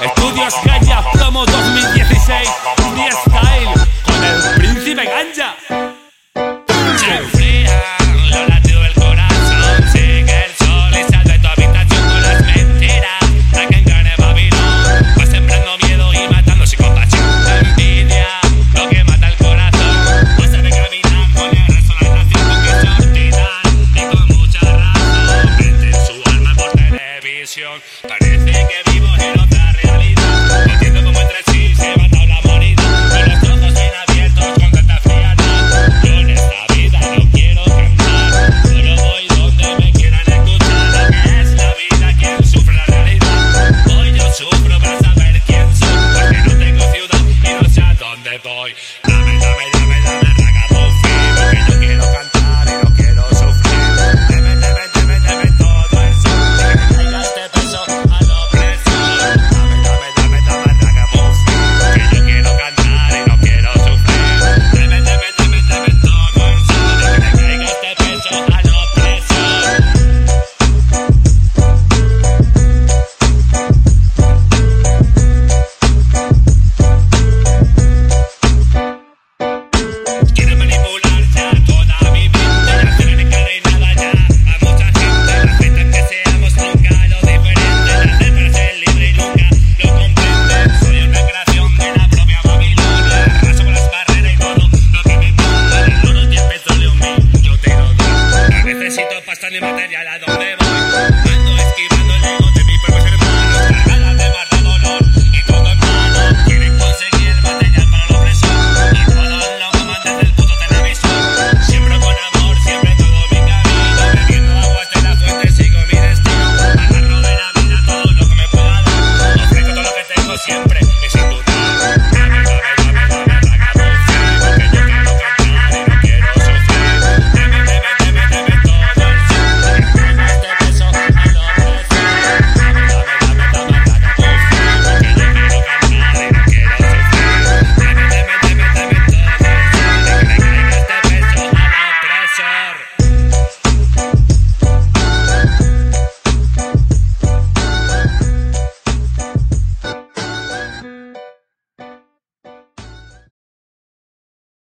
Estudios Ganja Promo 2016 Style con el príncipe Ganja Parece que vivo en otra realidad. Entiendo cómo entre sí se va a la morida. Con los ojos bien abiertos, con tanta frialdad. Yo en esta vida no quiero cantar. Solo voy donde me quieran escuchar. Lo que es la vida, quien sufre la realidad. Hoy yo sufro para saber quién soy. Porque no tengo ciudad y no sé a dónde voy. Dame, dame, dame, dame, saber ya a dónde voy. Ando esquivando.